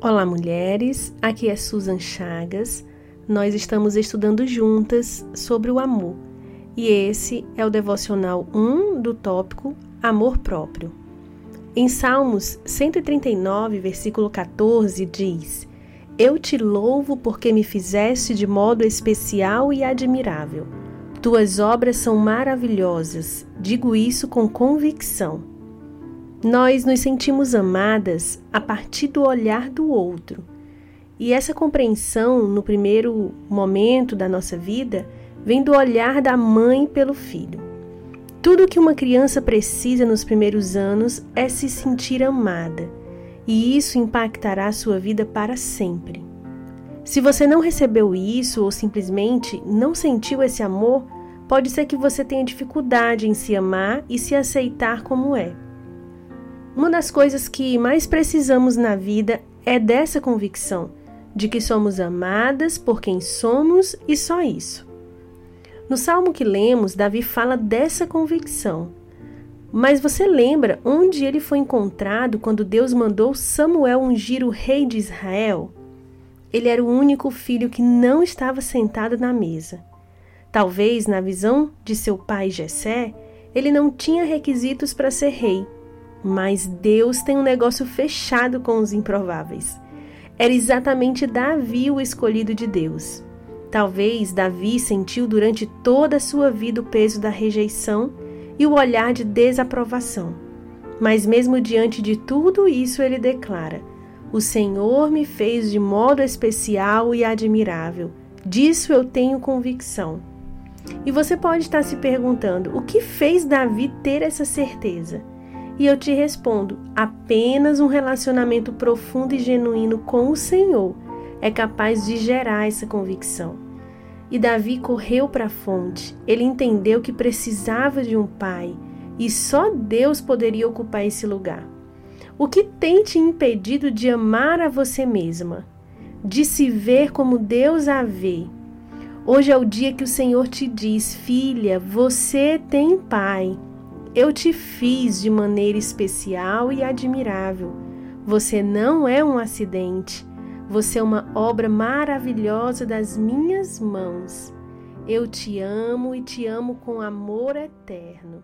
Olá, mulheres. Aqui é Susan Chagas. Nós estamos estudando juntas sobre o amor. E esse é o devocional 1 do tópico Amor próprio. Em Salmos 139, versículo 14, diz: Eu te louvo porque me fizeste de modo especial e admirável. Tuas obras são maravilhosas. Digo isso com convicção. Nós nos sentimos amadas a partir do olhar do outro. E essa compreensão, no primeiro momento da nossa vida, vem do olhar da mãe pelo filho. Tudo que uma criança precisa nos primeiros anos é se sentir amada, e isso impactará a sua vida para sempre. Se você não recebeu isso ou simplesmente não sentiu esse amor, pode ser que você tenha dificuldade em se amar e se aceitar como é. Uma das coisas que mais precisamos na vida é dessa convicção de que somos amadas por quem somos e só isso. No salmo que lemos, Davi fala dessa convicção. Mas você lembra onde ele foi encontrado quando Deus mandou Samuel ungir o rei de Israel? Ele era o único filho que não estava sentado na mesa. Talvez, na visão de seu pai Jessé, ele não tinha requisitos para ser rei mas Deus tem um negócio fechado com os improváveis. Era exatamente Davi o escolhido de Deus. Talvez Davi sentiu durante toda a sua vida o peso da rejeição e o olhar de desaprovação. Mas, mesmo diante de tudo isso, ele declara: O Senhor me fez de modo especial e admirável. Disso eu tenho convicção. E você pode estar se perguntando: o que fez Davi ter essa certeza? E eu te respondo: apenas um relacionamento profundo e genuíno com o Senhor é capaz de gerar essa convicção. E Davi correu para a fonte. Ele entendeu que precisava de um pai e só Deus poderia ocupar esse lugar. O que tem te impedido de amar a você mesma, de se ver como Deus a vê? Hoje é o dia que o Senhor te diz: Filha, você tem pai. Eu te fiz de maneira especial e admirável. Você não é um acidente. Você é uma obra maravilhosa das minhas mãos. Eu te amo e te amo com amor eterno.